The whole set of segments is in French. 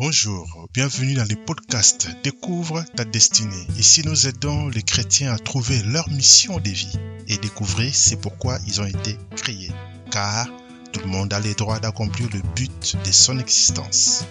Bonjour, bienvenue dans le podcast Découvre ta destinée. Ici, nous aidons les chrétiens à trouver leur mission de vie et découvrir c'est pourquoi ils ont été créés. Car tout le monde a le droit d'accomplir le but de son existence.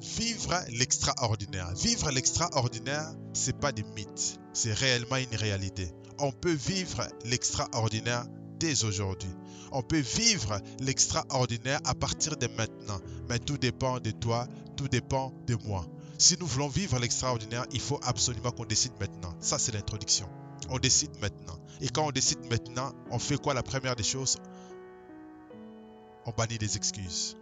Vivre l'extraordinaire. Vivre l'extraordinaire, c'est pas des mythes, c'est réellement une réalité. On peut vivre l'extraordinaire dès aujourd'hui. On peut vivre l'extraordinaire à partir de maintenant, mais tout dépend de toi, tout dépend de moi. Si nous voulons vivre l'extraordinaire, il faut absolument qu'on décide maintenant. Ça, c'est l'introduction. On décide maintenant. Et quand on décide maintenant, on fait quoi la première des choses? On bannit des excuses.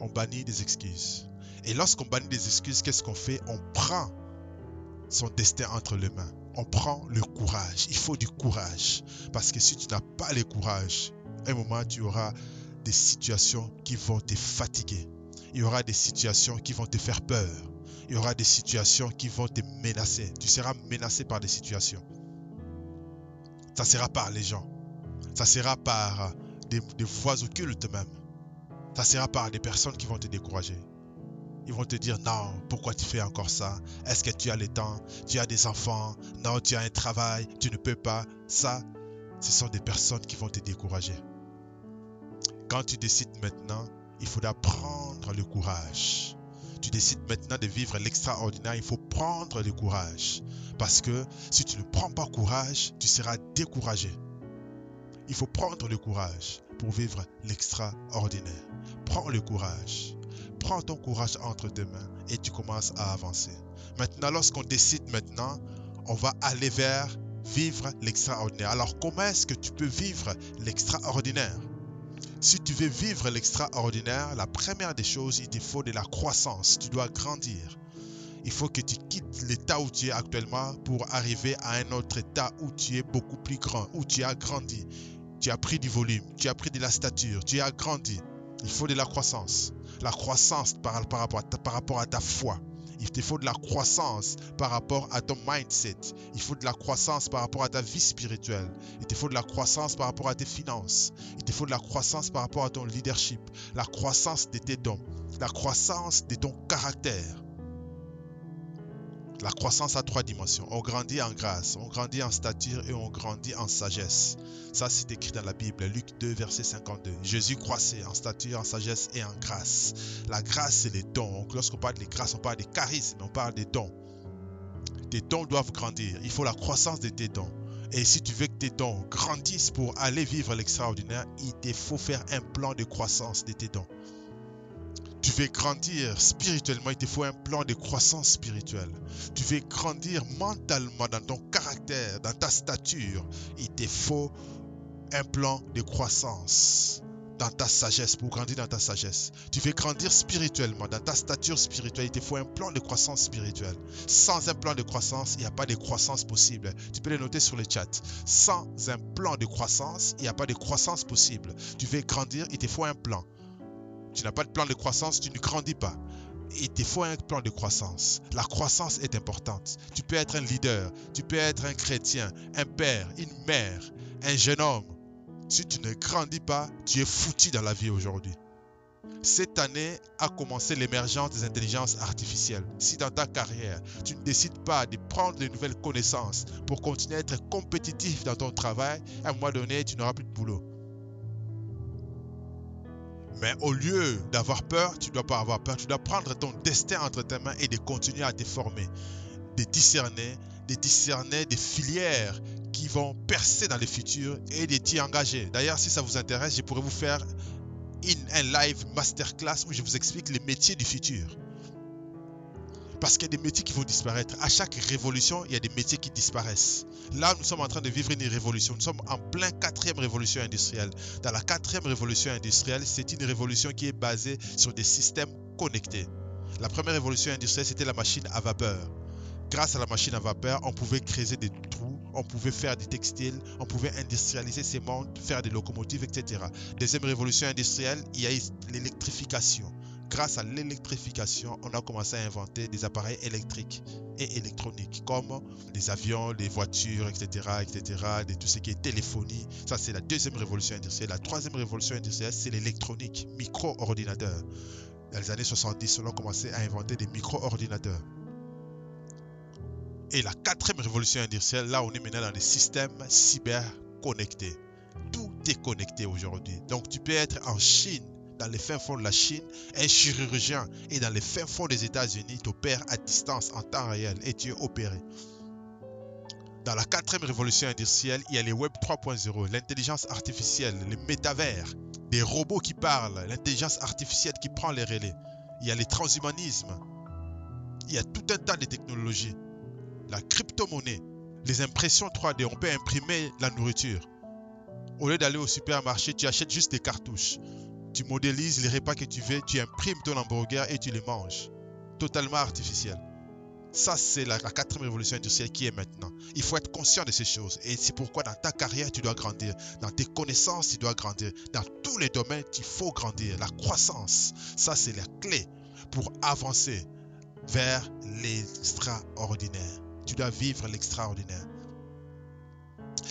On bannit des excuses. Et lorsqu'on bannit des excuses, qu'est-ce qu'on fait? On prend son destin entre les mains. On prend le courage. Il faut du courage. Parce que si tu n'as pas le courage, un moment, tu auras des situations qui vont te fatiguer. Il y aura des situations qui vont te faire peur. Il y aura des situations qui vont te menacer. Tu seras menacé par des situations. Ça sera par les gens. Ça sera par des, des voix occultes même. Ça sera par des personnes qui vont te décourager. Ils vont te dire non, pourquoi tu fais encore ça? Est-ce que tu as le temps? Tu as des enfants? Non, tu as un travail, tu ne peux pas. Ça, ce sont des personnes qui vont te décourager. Quand tu décides maintenant, il faudra prendre le courage. Tu décides maintenant de vivre l'extraordinaire, il faut prendre le courage. Parce que si tu ne prends pas courage, tu seras découragé. Il faut prendre le courage pour vivre l'extraordinaire. Prends le courage. Prends ton courage entre tes mains et tu commences à avancer. Maintenant, lorsqu'on décide maintenant, on va aller vers vivre l'extraordinaire. Alors, comment est-ce que tu peux vivre l'extraordinaire? Si tu veux vivre l'extraordinaire, la première des choses, il te faut de la croissance. Tu dois grandir. Il faut que tu quittes l'état où tu es actuellement pour arriver à un autre état où tu es beaucoup plus grand, où tu as grandi. Tu as pris du volume, tu as pris de la stature, tu as grandi. Il faut de la croissance. La croissance par, rapport, à ta, rapport à ta foi. Il te faut de la croissance par rapport à ton mindset. Il faut de la croissance par rapport à ta vie spirituelle. Il te faut de la croissance par rapport à tes finances. Il te faut de la croissance par rapport à ton leadership. La croissance de tes dons. La croissance de ton caractère. La croissance a trois dimensions. On grandit en grâce, on grandit en stature et on grandit en sagesse. Ça, c'est écrit dans la Bible, Luc 2, verset 52. Jésus croissait en stature, en sagesse et en grâce. La grâce, c'est les dons. Lorsqu'on parle de grâce, on parle des charismes, on parle des dons. Tes dons doivent grandir. Il faut la croissance de tes dons. Et si tu veux que tes dons grandissent pour aller vivre l'extraordinaire, il te faut faire un plan de croissance de tes dons tu veux grandir spirituellement, il te faut un plan de croissance spirituelle. Tu veux grandir mentalement dans ton caractère, dans ta stature, il te faut un plan de croissance dans ta sagesse, pour grandir dans ta sagesse. Tu veux grandir spirituellement, dans ta stature spirituelle, il te faut un plan de croissance spirituelle. Sans un plan de croissance, il n'y a pas de croissance possible. Tu peux le noter sur le chat. Sans un plan de croissance, il n'y a pas de croissance possible. Tu veux grandir, il te faut un plan tu n'as pas de plan de croissance, tu ne grandis pas. Il te faut un plan de croissance. La croissance est importante. Tu peux être un leader, tu peux être un chrétien, un père, une mère, un jeune homme. Si tu ne grandis pas, tu es foutu dans la vie aujourd'hui. Cette année a commencé l'émergence des intelligences artificielles. Si dans ta carrière, tu ne décides pas de prendre de nouvelles connaissances pour continuer à être compétitif dans ton travail, à un moment donné, tu n'auras plus de boulot. Mais au lieu d'avoir peur, tu ne dois pas avoir peur. Tu dois prendre ton destin entre tes mains et de continuer à te former. De discerner, de discerner des filières qui vont percer dans le futur et de t'y engager. D'ailleurs, si ça vous intéresse, je pourrais vous faire une, un live masterclass où je vous explique les métiers du futur. Parce qu'il y a des métiers qui vont disparaître. À chaque révolution, il y a des métiers qui disparaissent. Là, nous sommes en train de vivre une révolution. Nous sommes en plein quatrième révolution industrielle. Dans la quatrième révolution industrielle, c'est une révolution qui est basée sur des systèmes connectés. La première révolution industrielle, c'était la machine à vapeur. Grâce à la machine à vapeur, on pouvait créer des trous, on pouvait faire des textiles, on pouvait industrialiser ces mondes, faire des locomotives, etc. Deuxième révolution industrielle, il y a l'électrification grâce à l'électrification, on a commencé à inventer des appareils électriques et électroniques, comme les avions, les voitures, etc., etc., de tout ce qui est téléphonie. Ça, c'est la deuxième révolution industrielle. La troisième révolution industrielle, c'est l'électronique, micro-ordinateur. Dans les années 70, on a commencé à inventer des micro-ordinateurs. Et la quatrième révolution industrielle, là, on est maintenant dans les systèmes cyber connectés. Tout est connecté aujourd'hui. Donc, tu peux être en Chine dans les fins fonds de la Chine, un chirurgien est dans les fins fonds des États-Unis, t'opère à distance en temps réel et tu es opéré. Dans la quatrième révolution industrielle, il y a les Web 3.0, l'intelligence artificielle, les métavers, des robots qui parlent, l'intelligence artificielle qui prend les relais. Il y a les transhumanismes. Il y a tout un tas de technologies. La crypto-monnaie, les impressions 3D, on peut imprimer la nourriture. Au lieu d'aller au supermarché, tu achètes juste des cartouches. Tu modélises les repas que tu veux, tu imprimes ton hamburger et tu les manges. Totalement artificiel. Ça, c'est la, quatrième révolution industrielle qui est maintenant. Il faut être conscient de ces choses. Et c'est pourquoi dans ta carrière, tu dois grandir. Dans tes connaissances, tu dois grandir. Dans tous les domaines, il faut grandir. La croissance, ça, c'est la clé pour avancer vers l'extraordinaire. Tu dois vivre l'extraordinaire.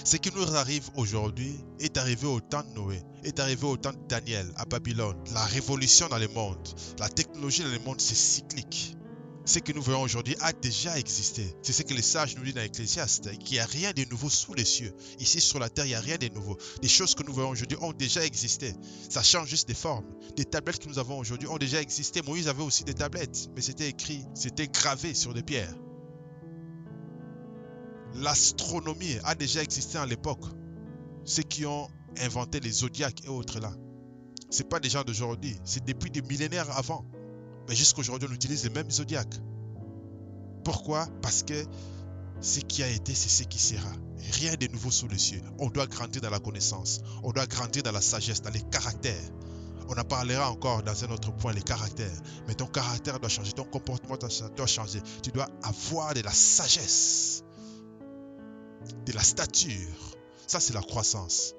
Ce qui nous arrive aujourd'hui est arrivé au temps de Noé, est arrivé au temps de Daniel à Babylone. La révolution dans le monde, la technologie dans le monde, c'est cyclique. Ce que nous voyons aujourd'hui a déjà existé. C'est ce que les sages nous disent dans l'Ecclésiaste, qu'il n'y a rien de nouveau sous les cieux. Ici sur la terre, il n'y a rien de nouveau. Les choses que nous voyons aujourd'hui ont déjà existé. Ça change juste des formes. Les tablettes que nous avons aujourd'hui ont déjà existé. Moïse avait aussi des tablettes, mais c'était écrit, c'était gravé sur des pierres. L'astronomie a déjà existé à l'époque. Ceux qui ont inventé les zodiaques et autres là. C'est pas des gens d'aujourd'hui, c'est depuis des millénaires avant. Mais jusqu'aujourd'hui, on utilise les mêmes zodiaques. Pourquoi? Parce que ce qui a été, c'est ce qui sera. Rien de nouveau sous les cieux. On doit grandir dans la connaissance. On doit grandir dans la sagesse, dans les caractères. On en parlera encore dans un autre point, les caractères. Mais ton caractère doit changer, ton comportement doit changer. Tu dois avoir de la sagesse de la stature. Ça, c'est la croissance.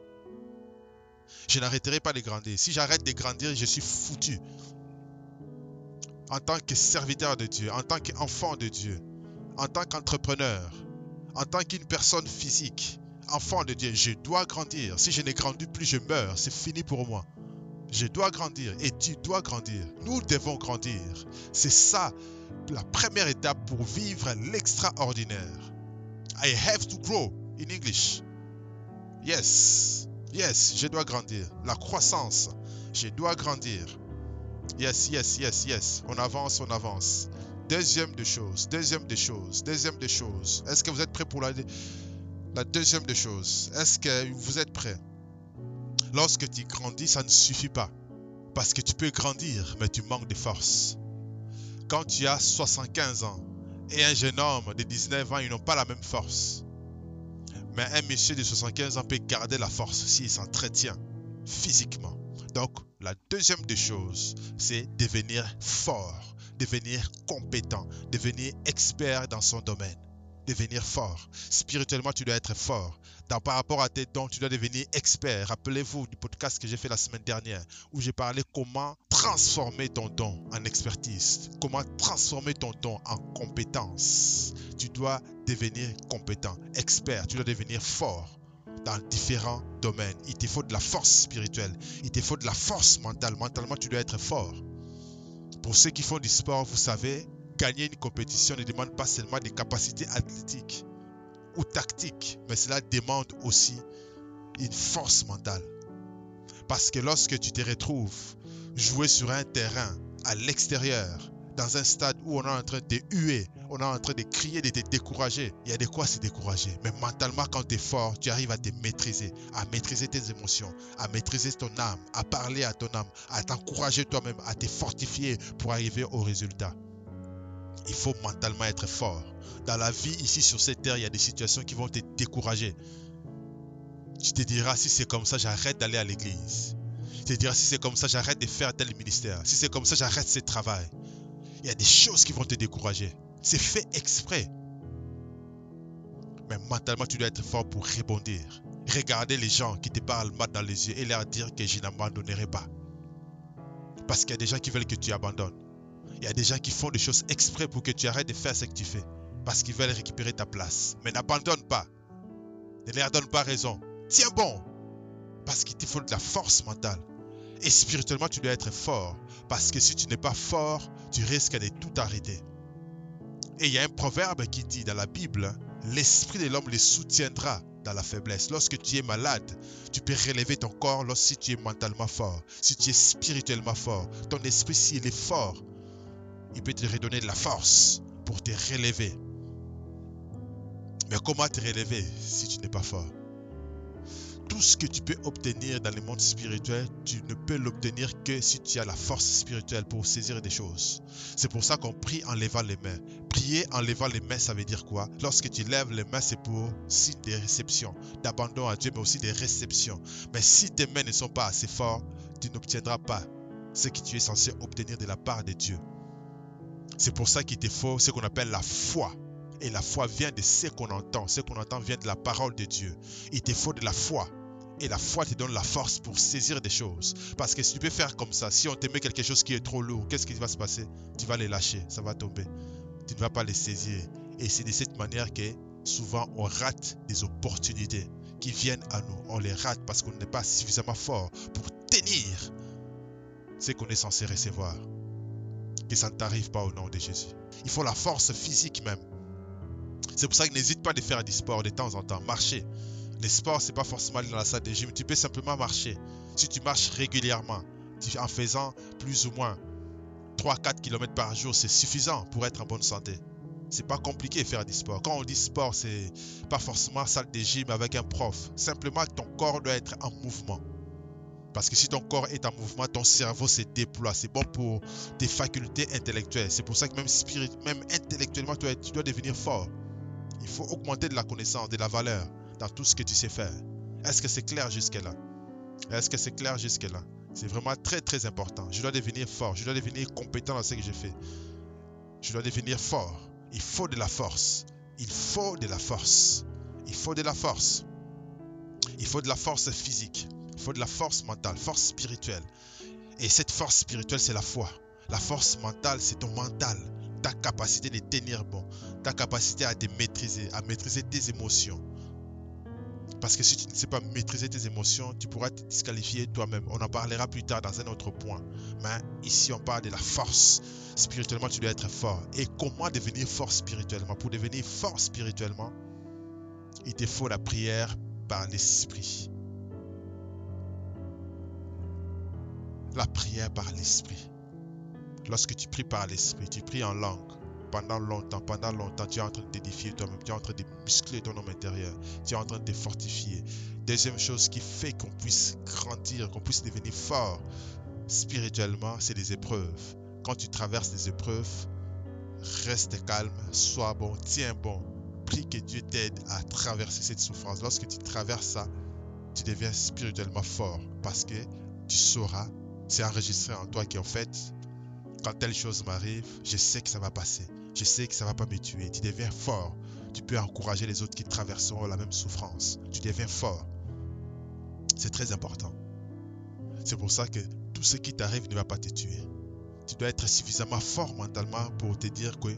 Je n'arrêterai pas de grandir. Si j'arrête de grandir, je suis foutu. En tant que serviteur de Dieu, en tant qu'enfant de Dieu, en tant qu'entrepreneur, en tant qu'une personne physique, enfant de Dieu, je dois grandir. Si je n'ai grandi plus, je meurs. C'est fini pour moi. Je dois grandir et tu dois grandir. Nous devons grandir. C'est ça la première étape pour vivre l'extraordinaire. I have to grow in English. Yes, yes, je dois grandir. La croissance, je dois grandir. Yes, yes, yes, yes. On avance, on avance. Deuxième des choses, deuxième des choses, deuxième des choses. Est-ce que vous êtes prêts pour la, la deuxième des choses? Est-ce que vous êtes prêts? Lorsque tu grandis, ça ne suffit pas. Parce que tu peux grandir, mais tu manques de force. Quand tu as 75 ans, et un jeune homme de 19 ans, ils n'ont pas la même force. Mais un monsieur de 75 ans peut garder la force s'il s'entretient physiquement. Donc, la deuxième des choses, c'est devenir fort, devenir compétent, devenir expert dans son domaine devenir fort. Spirituellement, tu dois être fort. Par rapport à tes dons, tu dois devenir expert. Rappelez-vous du podcast que j'ai fait la semaine dernière où j'ai parlé comment transformer ton don en expertise, comment transformer ton don en compétence. Tu dois devenir compétent, expert, tu dois devenir fort dans différents domaines. Il te faut de la force spirituelle, il te faut de la force mentale. Mentalement, tu dois être fort. Pour ceux qui font du sport, vous savez, gagner une compétition ne demande pas seulement des capacités athlétiques ou tactiques, mais cela demande aussi une force mentale. Parce que lorsque tu te retrouves jouer sur un terrain à l'extérieur, dans un stade où on est en train de huer, on est en train de crier, de te décourager, il y a de quoi se décourager. Mais mentalement, quand tu es fort, tu arrives à te maîtriser, à maîtriser tes émotions, à maîtriser ton âme, à parler à ton âme, à t'encourager toi-même, à te fortifier pour arriver au résultat il faut mentalement être fort. Dans la vie, ici sur cette terre, il y a des situations qui vont te décourager. Tu te diras, si c'est comme ça, j'arrête d'aller à l'église. Tu te diras, si c'est comme ça, j'arrête de faire tel ministère. Si c'est comme ça, j'arrête ce travail. Il y a des choses qui vont te décourager. C'est fait exprès. Mais mentalement, tu dois être fort pour rebondir. Regarder les gens qui te parlent mal dans les yeux et leur dire que je n'abandonnerai pas. Parce qu'il y a des gens qui veulent que tu abandonnes. Il y a des gens qui font des choses exprès pour que tu arrêtes de faire ce que tu fais. Parce qu'ils veulent récupérer ta place. Mais n'abandonne pas. Ne leur donne pas raison. Tiens bon. Parce qu'il te faut de la force mentale. Et spirituellement, tu dois être fort. Parce que si tu n'es pas fort, tu risques de tout arrêter. Et il y a un proverbe qui dit dans la Bible, l'esprit de l'homme les soutiendra dans la faiblesse. Lorsque tu es malade, tu peux relever ton corps lorsque tu es mentalement fort. Si tu es spirituellement fort, ton esprit, s'il est fort, il peut te redonner de la force pour te relever. Mais comment te relever si tu n'es pas fort? Tout ce que tu peux obtenir dans le monde spirituel, tu ne peux l'obtenir que si tu as la force spirituelle pour saisir des choses. C'est pour ça qu'on prie en levant les mains. Prier en levant les mains, ça veut dire quoi? Lorsque tu lèves les mains, c'est pour signe des réceptions, d'abandon à Dieu, mais aussi des réceptions. Mais si tes mains ne sont pas assez fortes, tu n'obtiendras pas ce que tu es censé obtenir de la part de Dieu. C'est pour ça qu'il te faut ce qu'on appelle la foi. Et la foi vient de ce qu'on entend. Ce qu'on entend vient de la parole de Dieu. Il te faut de la foi. Et la foi te donne la force pour saisir des choses. Parce que si tu peux faire comme ça, si on te met quelque chose qui est trop lourd, qu'est-ce qui va se passer? Tu vas les lâcher, ça va tomber. Tu ne vas pas les saisir. Et c'est de cette manière que souvent on rate des opportunités qui viennent à nous. On les rate parce qu'on n'est pas suffisamment fort pour tenir ce qu'on est censé recevoir. Ça ne t'arrive pas au nom de Jésus. Il faut la force physique même. C'est pour ça que n'hésite pas à faire du sport de temps en temps. Marcher. Les sports, c'est pas forcément aller dans la salle de gym. Tu peux simplement marcher. Si tu marches régulièrement, en faisant plus ou moins 3-4 km par jour, c'est suffisant pour être en bonne santé. C'est pas compliqué de faire du sport. Quand on dit sport, c'est pas forcément salle de gym avec un prof. Simplement, ton corps doit être en mouvement. Parce que si ton corps est en mouvement, ton cerveau se déploie. C'est bon pour tes facultés intellectuelles. C'est pour ça que même, spirit, même intellectuellement, tu dois devenir fort. Il faut augmenter de la connaissance, de la valeur dans tout ce que tu sais faire. Est-ce que c'est clair jusque-là Est-ce que c'est clair jusque-là C'est vraiment très très important. Je dois devenir fort, je dois devenir compétent dans ce que je fais. Je dois devenir fort. Il faut de la force. Il faut de la force. Il faut de la force. Il faut de la force physique. Il faut de la force mentale, force spirituelle. Et cette force spirituelle, c'est la foi. La force mentale, c'est ton mental ta capacité de tenir bon, ta capacité à te maîtriser, à maîtriser tes émotions. Parce que si tu ne sais pas maîtriser tes émotions, tu pourras te disqualifier toi-même. On en parlera plus tard dans un autre point. Mais ici, on parle de la force. Spirituellement, tu dois être fort. Et comment devenir fort spirituellement? Pour devenir fort spirituellement, il te faut la prière par l'esprit. La prière par l'esprit. Lorsque tu pries par l'esprit, tu pries en langue pendant longtemps, pendant longtemps, tu es en train de t'édifier toi-même, tu es en train de muscler ton homme intérieur, tu es en train de te fortifier. Deuxième chose qui fait qu'on puisse grandir, qu'on puisse devenir fort spirituellement, c'est les épreuves. Quand tu traverses des épreuves, reste calme, sois bon, tiens bon. Prie que Dieu t'aide à traverser cette souffrance. Lorsque tu traverses ça, tu deviens spirituellement fort parce que tu sauras, c'est enregistré en toi qui en fait, quand telle chose m'arrive, je sais que ça va passer. Je sais que ça va pas me tuer. Tu deviens fort. Tu peux encourager les autres qui traverseront la même souffrance. Tu deviens fort. C'est très important. C'est pour ça que tout ce qui t'arrive ne va pas te tuer. Tu dois être suffisamment fort mentalement pour te dire que,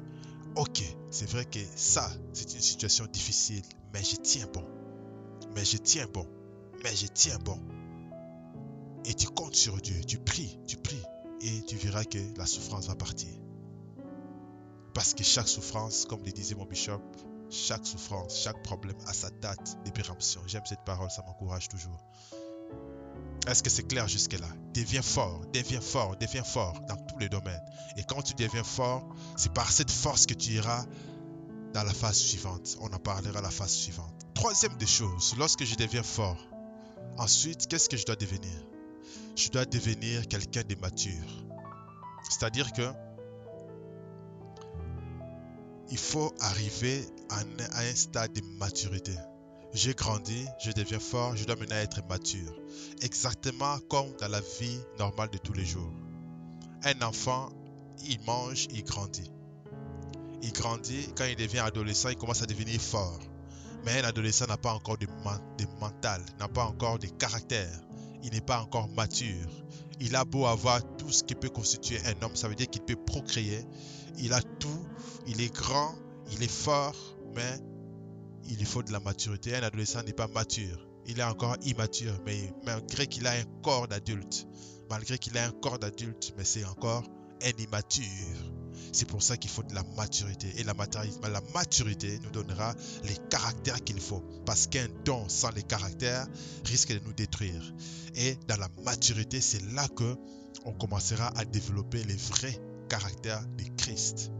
ok, c'est vrai que ça, c'est une situation difficile, mais je tiens bon. Mais je tiens bon. Mais je tiens bon. Et tu comptes sur Dieu. Tu pries, tu pries et tu verras que la souffrance va partir. Parce que chaque souffrance, comme le disait mon bishop, chaque souffrance, chaque problème a sa date de péremption. J'aime cette parole, ça m'encourage toujours. Est-ce que c'est clair jusque-là? Deviens fort, deviens fort, deviens fort dans tous les domaines. Et quand tu deviens fort, c'est par cette force que tu iras dans la phase suivante. On en parlera à la phase suivante. Troisième des choses, lorsque je deviens fort, ensuite, qu'est-ce que je dois devenir? Je dois devenir quelqu'un de mature. C'est-à-dire que il faut arriver à un, stade de maturité. J'ai grandi, je deviens fort, je dois maintenant être mature. Exactement comme dans la vie normale de tous les jours. Un enfant, il mange, il grandit. Il grandit, quand il devient adolescent, il commence à devenir fort. Mais un adolescent n'a pas encore de, de mental, n'a pas encore de caractère il n'est pas encore mature. Il a beau avoir tout ce qui peut constituer un homme, ça veut dire qu'il peut procréer. Il a tout, il est grand, il est fort, mais il lui faut de la maturité. Un adolescent n'est pas mature. Il est encore immature, mais malgré qu'il a un corps d'adulte, malgré qu'il a un corps d'adulte, mais c'est encore un immature. C'est pour ça qu'il faut de la maturité. Et la, la maturité nous donnera les caractères qu'il faut. Parce qu'un don sans les caractères risque de nous détruire. Et dans la maturité, c'est là que on commencera à développer les vrais caractères de Christ.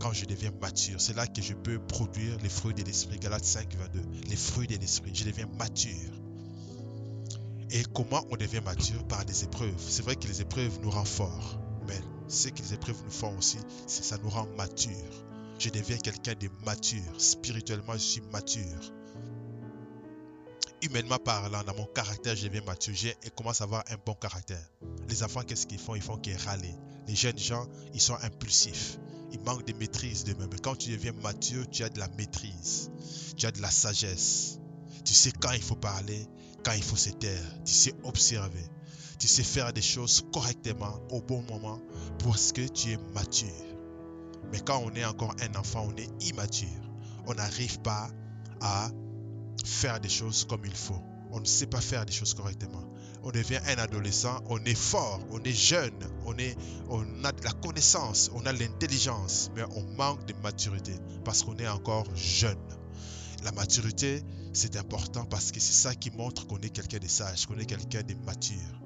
Quand je deviens mature, c'est là que je peux produire les fruits de l'esprit. Galates 5, 22. Les fruits de l'esprit. Je deviens mature. Et comment on devient mature? Par des épreuves. C'est vrai que les épreuves nous rendent forts. Ce que les épreuves nous font aussi, c'est ça nous rend mature. Je deviens quelqu'un de mature. Spirituellement, je suis mature. Humainement parlant, dans mon caractère, je deviens mature. Et commence à avoir un bon caractère. Les enfants, qu'est-ce qu'ils font? Ils font qu'ils râlent. Les jeunes gens, ils sont impulsifs. Ils manquent de maîtrise de même. quand tu deviens mature, tu as de la maîtrise. Tu as de la sagesse. Tu sais quand il faut parler, quand il faut se taire. Tu sais observer. Tu sais faire des choses correctement au bon moment parce que tu es mature. Mais quand on est encore un enfant, on est immature. On n'arrive pas à faire des choses comme il faut. On ne sait pas faire des choses correctement. On devient un adolescent, on est fort, on est jeune, on, est, on a de la connaissance, on a l'intelligence, mais on manque de maturité parce qu'on est encore jeune. La maturité, c'est important parce que c'est ça qui montre qu'on est quelqu'un de sage, qu'on est quelqu'un de mature.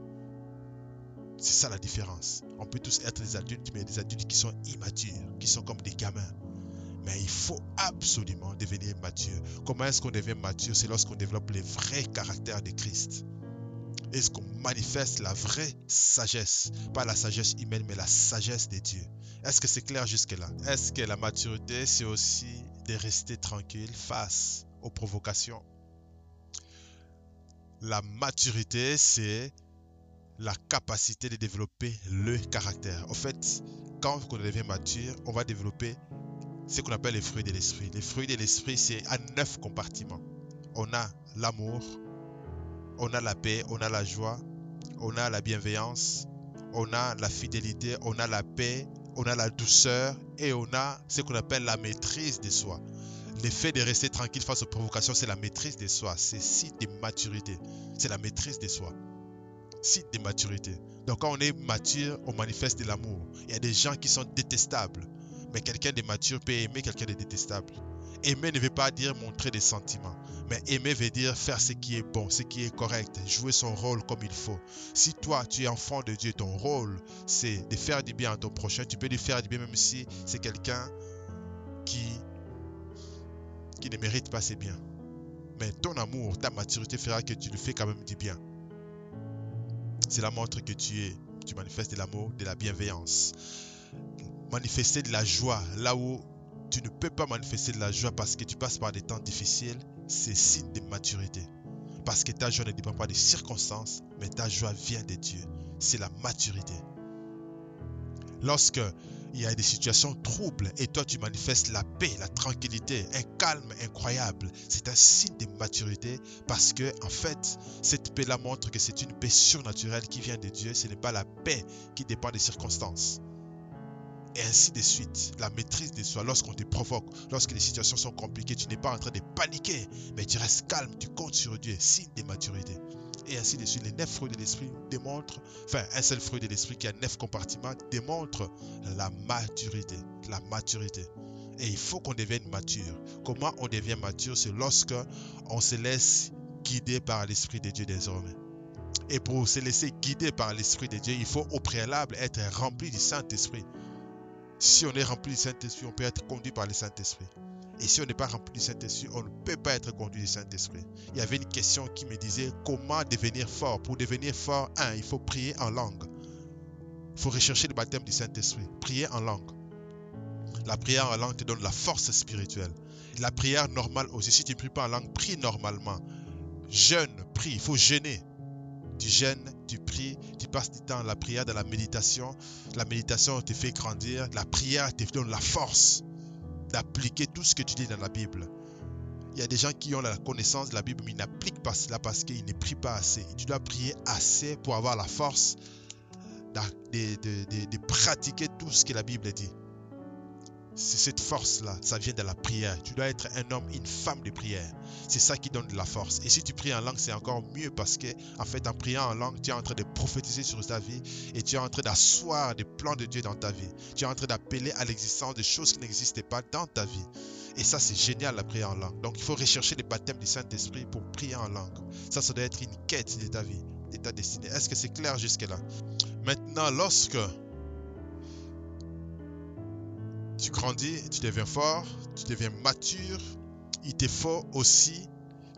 C'est ça la différence. On peut tous être des adultes, mais des adultes qui sont immatures, qui sont comme des gamins. Mais il faut absolument devenir mature. Comment est-ce qu'on devient mature? C'est lorsqu'on développe les vrais caractères de Christ. Est-ce qu'on manifeste la vraie sagesse? Pas la sagesse humaine, mais la sagesse de Dieu. Est-ce que c'est clair jusque-là Est-ce que la maturité, c'est aussi de rester tranquille face aux provocations? La maturité, c'est la capacité de développer le caractère. En fait, quand on devient mature, on va développer ce qu'on appelle les fruits de l'esprit. Les fruits de l'esprit, c'est à neuf compartiments. On a l'amour, on a la paix, on a la joie, on a la bienveillance, on a la fidélité, on a la paix, on a la douceur et on a ce qu'on appelle la maîtrise de soi. L'effet de rester tranquille face aux provocations, c'est la maîtrise de soi. C'est signe de maturité. C'est la maîtrise de soi signe de maturité. Donc quand on est mature, on manifeste de l'amour. Il y a des gens qui sont détestables, mais quelqu'un de mature peut aimer quelqu'un de détestable. Aimer ne veut pas dire montrer des sentiments, mais aimer veut dire faire ce qui est bon, ce qui est correct, jouer son rôle comme il faut. Si toi, tu es enfant de Dieu, ton rôle, c'est de faire du bien à ton prochain, tu peux lui faire du bien même si c'est quelqu'un qui, qui ne mérite pas ses biens. Mais ton amour, ta maturité fera que tu lui fais quand même du bien. Cela montre que tu es, tu manifestes de l'amour, de la bienveillance. Manifester de la joie là où tu ne peux pas manifester de la joie parce que tu passes par des temps difficiles, c'est signe de maturité. Parce que ta joie ne dépend pas des circonstances, mais ta joie vient de Dieu. C'est la maturité. Lorsque il y a des situations troubles et toi tu manifestes la paix, la tranquillité, un calme incroyable. C'est un signe de maturité parce que en fait, cette paix-là montre que c'est une paix surnaturelle qui vient de Dieu. Ce n'est pas la paix qui dépend des circonstances. Et ainsi de suite, la maîtrise de soi, lorsqu'on te provoque, lorsque les situations sont compliquées, tu n'es pas en train de paniquer, mais tu restes calme, tu comptes sur Dieu, signe de maturité et ainsi de suite. Les neuf fruits de l'esprit démontrent, enfin un seul fruit de l'esprit qui a neuf compartiments démontre la maturité, la maturité. Et il faut qu'on devienne mature. Comment on devient mature? C'est lorsque on se laisse guider par l'esprit de Dieu désormais. Et pour se laisser guider par l'esprit de Dieu, il faut au préalable être rempli du Saint-Esprit. Si on est rempli du Saint-Esprit, on peut être conduit par le Saint-Esprit. Et si on n'est pas rempli du Saint-Esprit, on ne peut pas être conduit du Saint-Esprit. Il y avait une question qui me disait comment devenir fort? Pour devenir fort, un, il faut prier en langue. Il faut rechercher le baptême du Saint-Esprit. Prier en langue. La prière en langue te donne la force spirituelle. La prière normale aussi, si tu ne pries pas en langue, prie normalement. Jeûne, prie, il faut jeûner. Tu jeûnes, tu pries, tu passes du temps à la prière, dans la méditation. La méditation te fait grandir. La prière te donne la force d'appliquer tout ce que tu dis dans la Bible. Il y a des gens qui ont la connaissance de la Bible, mais ils n'appliquent pas cela parce qu'ils ne prient pas assez. Tu dois prier assez pour avoir la force de, pratiquer tout ce que la Bible dit. C'est cette force-là, ça vient de la prière. Tu dois être un homme, une femme de prière. C'est ça qui donne de la force. Et si tu pries en langue, c'est encore mieux parce que, en fait, en priant en langue, tu es en train de prophétiser sur ta vie et tu es en train d'asseoir des plans de Dieu dans ta vie. Tu es en train d'appeler à l'existence des choses qui n'existaient pas dans ta vie. Et ça, c'est génial, la prière en langue. Donc, il faut rechercher les baptêmes du Saint-Esprit pour prier en langue. Ça, ça doit être une quête de ta vie, de ta destinée. Est-ce que c'est clair jusque-là? Maintenant, lorsque tu grandis, tu deviens fort, tu deviens mature, il te faut aussi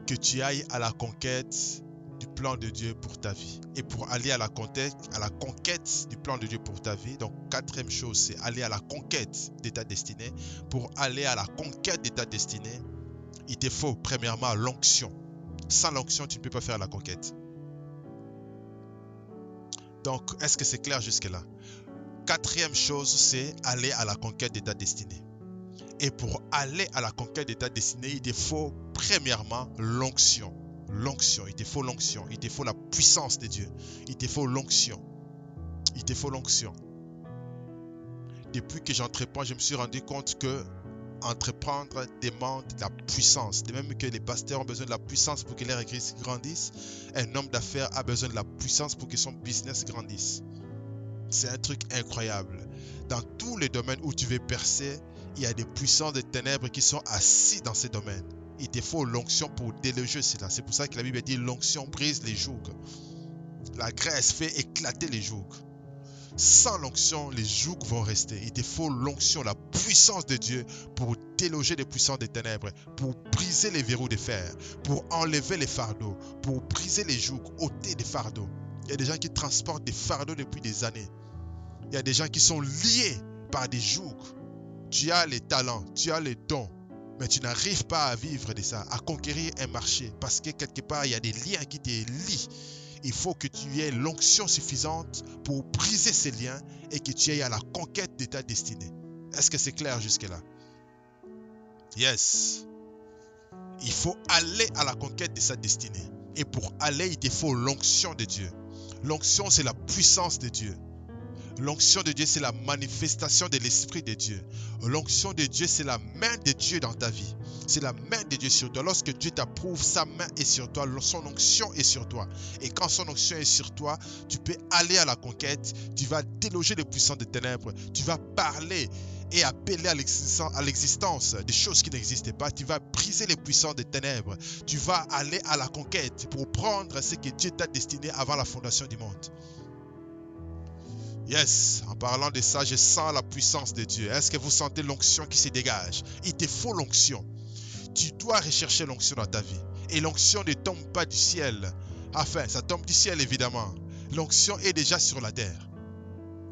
que tu ailles à la conquête du plan de Dieu pour ta vie. Et pour aller à la conquête, à la conquête du plan de Dieu pour ta vie, donc quatrième chose, c'est aller à la conquête de ta destinée. Pour aller à la conquête de ta destinée, il te faut premièrement l'onction. Sans l'onction, tu ne peux pas faire la conquête. Donc, est-ce que c'est clair jusque-là? Quatrième chose, c'est aller à la conquête de ta destinée. Et pour aller à la conquête de ta destinée, il te faut premièrement l'onction. L'onction, il te faut l'onction, il te faut la puissance de Dieu, il te faut l'onction. Il te faut l'onction. Depuis que j'entreprends, je me suis rendu compte que entreprendre demande de la puissance. De même que les pasteurs ont besoin de la puissance pour que leur église grandisse, un homme d'affaires a besoin de la puissance pour que son business grandisse. C'est un truc incroyable. Dans tous les domaines où tu veux percer, il y a des puissances de ténèbres qui sont assis dans ces domaines. Il te faut l'onction pour déloger cela. C'est pour ça que la Bible dit l'onction brise les jougs. La graisse fait éclater les jougs. Sans l'onction, les jougs vont rester. Il te faut l'onction, la puissance de Dieu pour déloger les puissances des ténèbres, pour briser les verrous de fer, pour enlever les fardeaux, pour briser les jougs, ôter les fardeaux. Il y a des gens qui transportent des fardeaux depuis des années. Il y a des gens qui sont liés par des jougs. Tu as les talents, tu as les dons, mais tu n'arrives pas à vivre de ça, à conquérir un marché, parce que quelque part, il y a des liens qui te lient. Il faut que tu aies l'onction suffisante pour briser ces liens et que tu ailles à la conquête de ta destinée. Est-ce que c'est clair jusque-là? Yes. Il faut aller à la conquête de sa destinée. Et pour aller, il te faut l'onction de Dieu. L'onction, c'est la puissance de Dieu. L'onction de Dieu, c'est la manifestation de l'Esprit de Dieu. L'onction de Dieu, c'est la main de Dieu dans ta vie. C'est la main de Dieu sur toi. Lorsque Dieu t'approuve, sa main est sur toi. Son onction est sur toi. Et quand son onction est sur toi, tu peux aller à la conquête. Tu vas déloger les puissants des ténèbres. Tu vas parler et appeler à l'existence des choses qui n'existaient pas. Tu vas briser les puissants des ténèbres. Tu vas aller à la conquête pour prendre ce que Dieu t'a destiné avant la fondation du monde. Yes, en parlant de ça, je sens la puissance de Dieu. Est-ce que vous sentez l'onction qui se dégage? Il te faut l'onction. Tu dois rechercher l'onction dans ta vie. Et l'onction ne tombe pas du ciel. Enfin, ça tombe du ciel évidemment. L'onction est déjà sur la terre.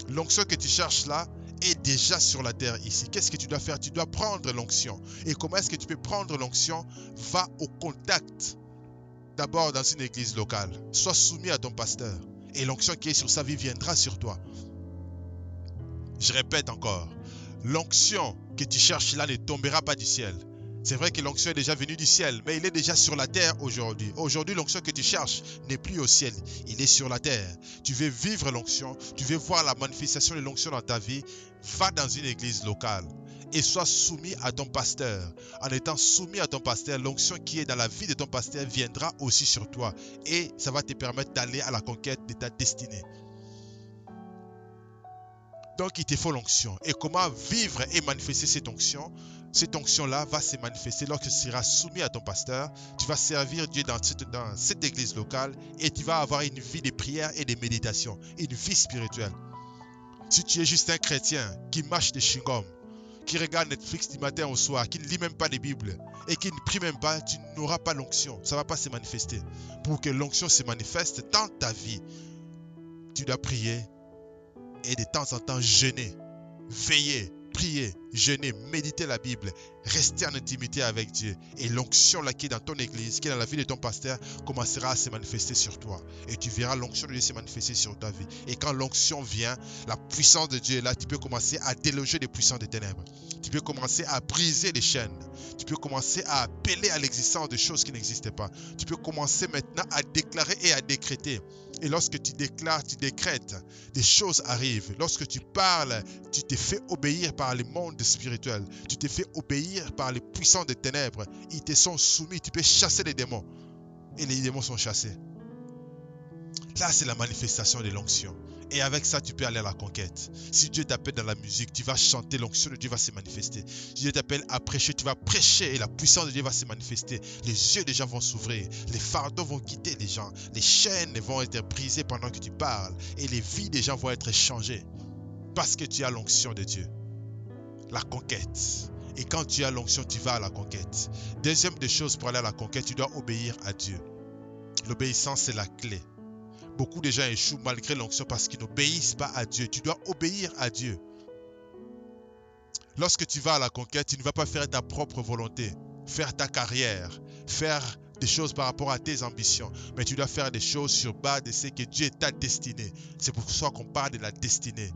L'onction que tu cherches là est déjà sur la terre ici. Qu'est-ce que tu dois faire? Tu dois prendre l'onction. Et comment est-ce que tu peux prendre l'onction? Va au contact. D'abord dans une église locale. Sois soumis à ton pasteur. Et l'onction qui est sur sa vie viendra sur toi. Je répète encore, l'onction que tu cherches là ne tombera pas du ciel. C'est vrai que l'onction est déjà venue du ciel, mais il est déjà sur la terre aujourd'hui. Aujourd'hui, l'onction que tu cherches n'est plus au ciel, il est sur la terre. Tu veux vivre l'onction, tu veux voir la manifestation de l'onction dans ta vie, va dans une église locale et sois soumis à ton pasteur. En étant soumis à ton pasteur, l'onction qui est dans la vie de ton pasteur viendra aussi sur toi et ça va te permettre d'aller à la conquête de ta destinée. Donc il te faut l'onction. Et comment vivre et manifester cette onction? Cette onction-là va se manifester lorsque tu seras soumis à ton pasteur. Tu vas servir Dieu dans cette, cette église locale et tu vas avoir une vie de prière et de méditation, une vie spirituelle. Si tu es juste un chrétien qui marche des chewing qui regarde Netflix du matin au soir, qui ne lit même pas les Bibles et qui ne prie même pas, tu n'auras pas l'onction. Ça ne va pas se manifester. Pour que l'onction se manifeste dans ta vie, tu dois prier et de temps en temps jeûner, veiller, prier, jeûner, méditer la Bible, rester en intimité avec Dieu. Et l'onction là qui est dans ton église, qui est dans la vie de ton pasteur, commencera à se manifester sur toi. Et tu verras l'onction de Dieu se manifester sur ta vie. Et quand l'onction vient, la puissance de Dieu est là, tu peux commencer à déloger les puissants des ténèbres. Tu peux commencer à briser les chaînes. Tu peux commencer à appeler à l'existence de choses qui n'existaient pas. Tu peux commencer maintenant à déclarer et à décréter Et lorsque tu déclares, tu décrètes, des choses arrivent. Lorsque tu parles, tu te fais obéir par le monde spirituel. Tu te fais obéir par les puissants des ténèbres. Ils te sont soumis. Tu peux chasser les démons. Et les démons sont chassés. Là, c'est la manifestation de l'onction. Et avec ça, tu peux aller à la conquête. Si Dieu t'appelle dans la musique, tu vas chanter, l'onction de Dieu va se manifester. Si Dieu t'appelle à prêcher, tu vas prêcher et la puissance de Dieu va se manifester. Les yeux des gens vont s'ouvrir, les fardeaux vont quitter les gens, les chaînes vont être brisées pendant que tu parles et les vies des gens vont être changées. Parce que tu as l'onction de Dieu. La conquête. Et quand tu as l'onction, tu vas à la conquête. Deuxième des choses pour aller à la conquête, tu dois obéir à Dieu. L'obéissance, c'est la clé. Beaucoup de gens échouent malgré l'onction parce qu'ils n'obéissent pas à Dieu. Tu dois obéir à Dieu. Lorsque tu vas à la conquête, tu ne vas pas faire ta propre volonté, faire ta carrière, faire des choses par rapport à tes ambitions, mais tu dois faire des choses sur base de ce que Dieu t'a destiné. C'est pour ça qu'on parle de la destinée.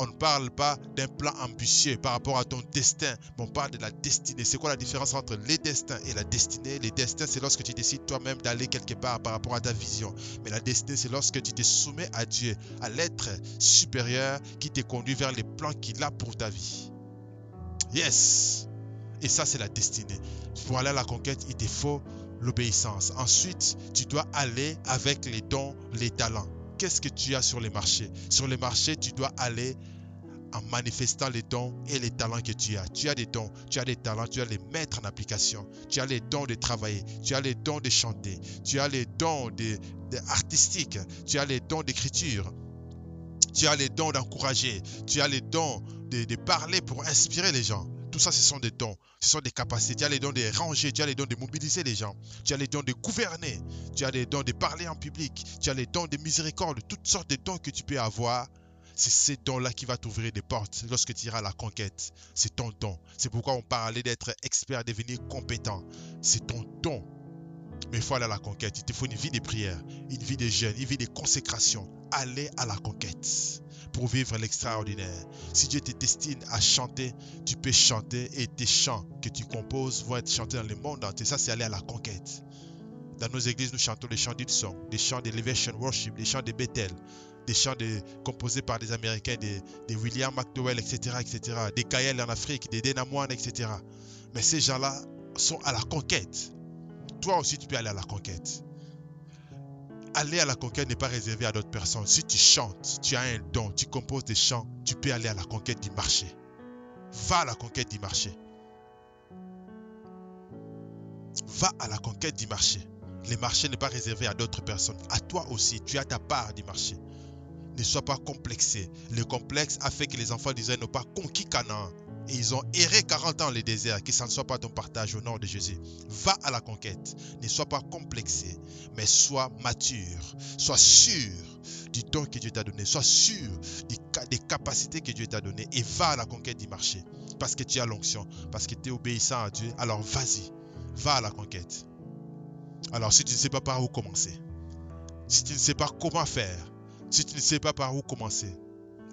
On ne parle pas d'un plan ambitieux par rapport à ton destin, mais on parle de la destinée. C'est quoi la différence entre les destins et la destinée? Les destins, c'est lorsque tu décides toi-même d'aller quelque part par rapport à ta vision. Mais la destinée, c'est lorsque tu te soumets à Dieu, à l'être supérieur qui te conduit vers les plans qu'il a pour ta vie. Yes Et ça, c'est la destinée. Pour aller à la conquête, il te faut l'obéissance. Ensuite, tu dois aller avec les dons, les talents qu'est-ce que tu as sur les marchés? Sur les marchés, tu dois aller en manifestant les dons et les talents que tu as. Tu as des dons, tu as des talents, tu as les mettre en application. Tu as les dons de travailler, tu as les dons de chanter, tu as les dons de, artistiques, tu as les dons d'écriture, tu as les dons d'encourager, tu as les dons de parler pour inspirer les gens. Tout ça, ce sont des dons. Ce sont des capacités. Tu as les dons de ranger, tu as les dons de mobiliser les gens. Tu as les dons de gouverner. Tu as les dons de parler en public. Tu as les dons de miséricorde. Toutes sortes de dons que tu peux avoir. C'est ces dons-là qui vont t'ouvrir des portes lorsque tu iras à la conquête. C'est ton don. C'est pourquoi on parlait d'être expert, devenir compétent. C'est ton don. Mais il faut aller à la conquête. Il te faut une vie de prière, une vie de jeûne, une vie de consécration. Aller à la conquête pour vivre l'extraordinaire. Si Dieu te destine à chanter, tu peux chanter et tes chants que tu composes vont être chantés dans le monde entier. Ça, c'est aller à la conquête. Dans nos églises, nous chantons les chants d'Ilson, des chants d'Elevation Worship, des chants de Bethel, des chants composés par des Américains, des, William McDowell, etc., etc., des Kayel en Afrique, des Denamouane, etc. Mais ces gens-là sont à la conquête. Toi aussi, tu peux aller à la conquête aller à la conquête n'est pas réservé à d'autres personnes. Si tu chantes, tu as un don, tu composes des chants, tu peux aller à la conquête du marché. Va à la conquête du marché. Va à la conquête du marché. Le marché n'est pas réservé à d'autres personnes. À toi aussi, tu as ta part du marché. Ne sois pas complexé. Le complexe a fait que les enfants d'Israël n'ont pas conquis Canaan et ils ont erré 40 ans dans les déserts, que ça ne soit pas ton partage au nom de Jésus. Va à la conquête. Ne sois pas complexé, mais sois mature. Sois sûr du don que Dieu t'a donné. Sois sûr des capacités que Dieu t'a données et va à la conquête du marché. Parce que tu as l'onction, parce que tu es obéissant à Dieu. Alors vas-y, va à la conquête. Alors si tu ne sais pas par où commencer, si tu ne sais pas comment faire, si tu ne sais pas par où commencer,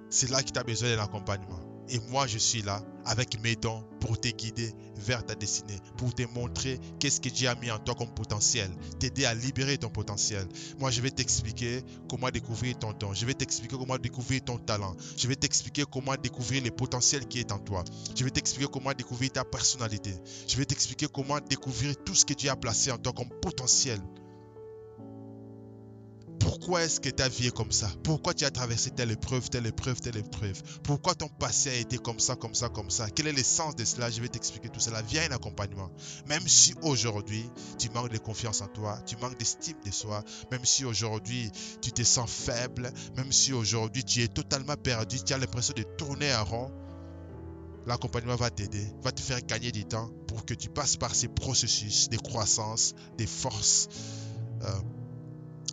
c'est là que tu as besoin d'un accompagnement. Et moi, je suis là avec mes dons pour te guider vers ta destinée, pour te montrer qu'est-ce que Dieu a mis en toi comme potentiel, t'aider à libérer ton potentiel. Moi, je vais t'expliquer comment découvrir ton don. Je vais t'expliquer comment découvrir ton talent. Je vais t'expliquer comment découvrir le potentiel qui est en toi. Je vais t'expliquer comment découvrir ta personnalité. Je vais t'expliquer comment découvrir tout ce que Dieu a placé en toi comme potentiel pourquoi est-ce que ta vie est comme ça? Pourquoi tu as traversé telle épreuve, telle épreuve, telle épreuve? Pourquoi ton passé a été comme ça, comme ça, comme ça? Quel est le sens de cela? Je vais t'expliquer tout cela. Viens un accompagnement. Même si aujourd'hui, tu manques de confiance en toi, tu manques d'estime de soi, même si aujourd'hui, tu te sens faible, même si aujourd'hui, tu es totalement perdu, tu as l'impression de tourner en rond, l'accompagnement va t'aider, va te faire gagner du temps pour que tu passes par ces processus de croissance, des forces. Euh,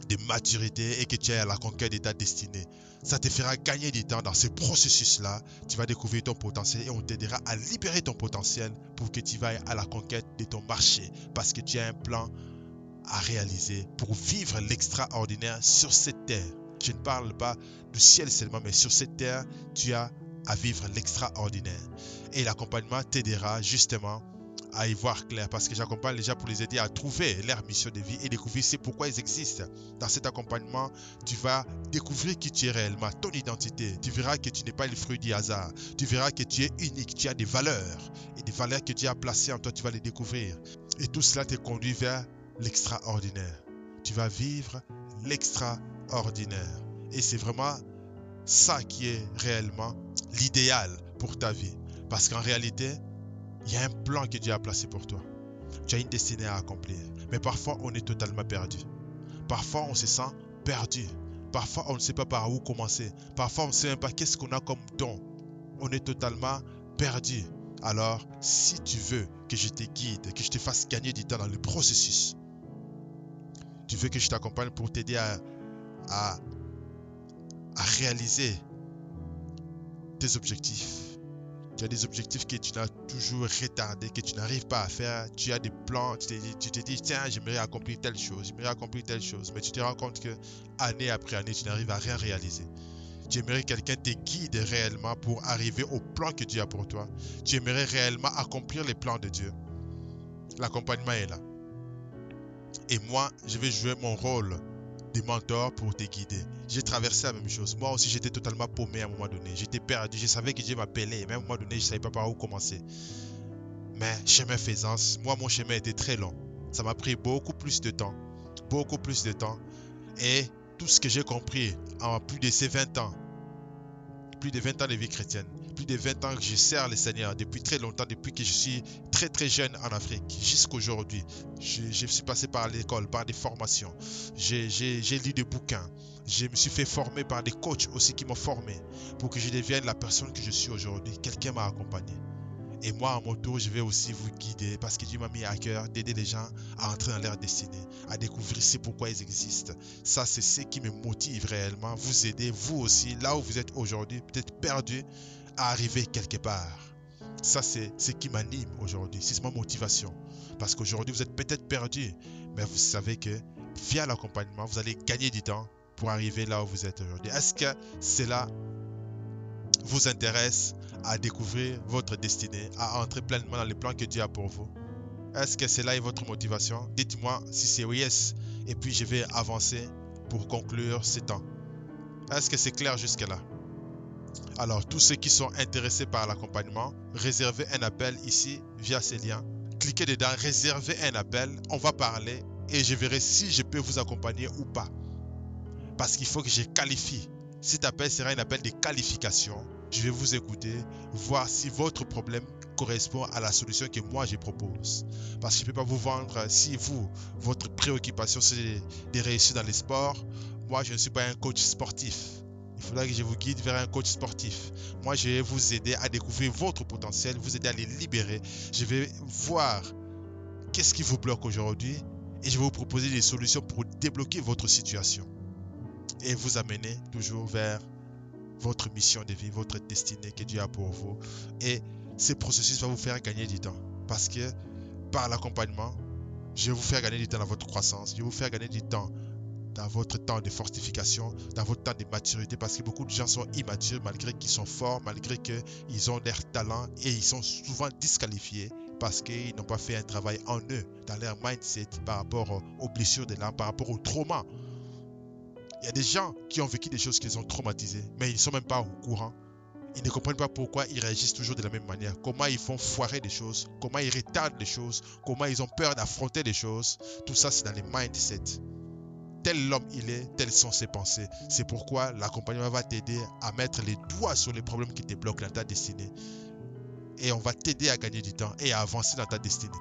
de maturité et que tu es à la conquête de ta destinée. Ça te fera gagner du temps dans ce processus-là. Tu vas découvrir ton potentiel et on t'aidera à libérer ton potentiel pour que tu ailles à la conquête de ton marché parce que tu as un plan à réaliser pour vivre l'extraordinaire sur cette terre. Je ne parle pas du ciel seulement, mais sur cette terre, tu as à vivre l'extraordinaire. Et l'accompagnement t'aidera justement à y voir clair parce que j'accompagne les gens pour les aider à trouver leur mission de vie et découvrir c'est pourquoi ils existent. Dans cet accompagnement, tu vas découvrir qui tu es réellement, ton identité. Tu verras que tu n'es pas le fruit du hasard. Tu verras que tu es unique, tu as des valeurs et des valeurs que Dieu a placées en toi, tu vas les découvrir. Et tout cela te conduit vers l'extraordinaire. Tu vas vivre l'extraordinaire. Et c'est vraiment ça qui est réellement l'idéal pour ta vie. Parce qu'en réalité, il y a un plan que Dieu a placé pour toi. Tu as une destinée à accomplir. Mais parfois, on est totalement perdu. Parfois, on se sent perdu. Parfois, on ne sait pas par où commencer. Parfois, on ne sait même pas qu'est-ce qu'on a comme don. On est totalement perdu. Alors, si tu veux que je te guide, que je te fasse gagner du temps dans le processus, tu veux que je t'accompagne pour t'aider à, à, à réaliser tes objectifs, tu as des objectifs que tu n'as toujours retardé, que tu n'arrives pas à faire. Tu as des plans, tu te dis, tiens, j'aimerais accomplir telle chose, j'aimerais accomplir telle chose. Mais tu te rends compte que année après année, tu n'arrives à rien réaliser. Tu aimerais que quelqu'un te guide réellement pour arriver au plan que Dieu a pour toi. Tu aimerais réellement accomplir les plans de Dieu. L'accompagnement est là. Et moi, je vais jouer mon rôle des mentors pour te guider. J'ai traversé la même chose. Moi aussi, j'étais totalement paumé à un moment donné. J'étais perdu. Je savais que Dieu m'appelait. Mais à un moment donné, je ne savais pas par où commencer. Mais chemin faisant, moi, mon chemin était très long. Ça m'a pris beaucoup plus de temps. Beaucoup plus de temps. Et tout ce que j'ai compris en plus de ces 20 ans, plus de 20 ans de vie chrétienne, plus de 20 ans que je sers le Seigneur, depuis très longtemps, depuis que je suis très très jeune en Afrique, jusqu'à aujourd'hui. Je, je, suis passé par l'école, par des formations. J'ai lu des bouquins. Je me suis fait former par des coachs aussi qui m'ont formé pour que je devienne la personne que je suis aujourd'hui. Quelqu'un m'a accompagné. Et moi, à mon tour, je vais aussi vous guider parce que Dieu m'a mis à cœur d'aider les gens à entrer dans leur destinée, à découvrir c'est pourquoi ils existent. Ça, c'est ce qui me motive réellement. Vous aider, vous aussi, là où vous êtes aujourd'hui, peut-être perdu, à arriver quelque part. Ça, c'est ce qui m'anime aujourd'hui. C'est ma motivation. Parce qu'aujourd'hui, vous êtes peut-être perdu, mais vous savez que via l'accompagnement, vous allez gagner du temps pour arriver là où vous êtes aujourd'hui. Est-ce que cela vous intéresse à découvrir votre destinée, à entrer pleinement dans les plans que Dieu a pour vous? Est-ce que cela est votre motivation? Dites-moi si c'est oui, yes. Et puis je vais avancer pour conclure ce temps. Est-ce que c'est clair jusque-là? Alors, tous ceux qui sont intéressés par l'accompagnement, réservez un appel ici via ces liens. Cliquez dedans, réservez un appel, on va parler et je verrai si je peux vous accompagner ou pas. Parce qu'il faut que je qualifie. Cet appel sera un appel de qualification. Je vais vous écouter, voir si votre problème correspond à la solution que moi je propose. Parce que je ne peux pas vous vendre si vous, votre préoccupation c'est de réussir dans les sports. Moi, je ne suis pas un coach sportif. Il faudra que je vous guide vers un coach sportif. Moi, je vais vous aider à découvrir votre potentiel, vous aider à les libérer. Je vais voir qu'est-ce qui vous bloque aujourd'hui et je vais vous proposer des solutions pour débloquer votre situation et vous amener toujours vers votre mission de vie, votre destinée que Dieu a pour vous. Et ce processus va vous faire gagner du temps parce que par l'accompagnement, je vais vous faire gagner du temps dans votre croissance, je vais vous faire gagner du temps dans votre temps de fortification, dans votre temps de maturité, parce que beaucoup de gens sont immatures malgré qu'ils sont forts, malgré qu'ils ont leur talent et ils sont souvent disqualifiés parce qu'ils n'ont pas fait un travail en eux, dans leur mindset par rapport aux blessures de l'âme, par rapport au trauma. Il y a des gens qui ont vécu des choses qui les ont traumatisés, mais ils ne sont même pas au courant. Ils ne comprennent pas pourquoi ils réagissent toujours de la même manière, comment ils font foirer des choses, comment ils retardent les choses, comment ils ont peur d'affronter des choses. Tout ça, c'est dans les mindsets tel l'homme il est, telles sont ses pensées. C'est pourquoi l'accompagnement va t'aider à mettre les doigts sur les problèmes qui te bloquent dans ta destinée. Et on va t'aider à gagner du temps et à avancer dans ta destinée.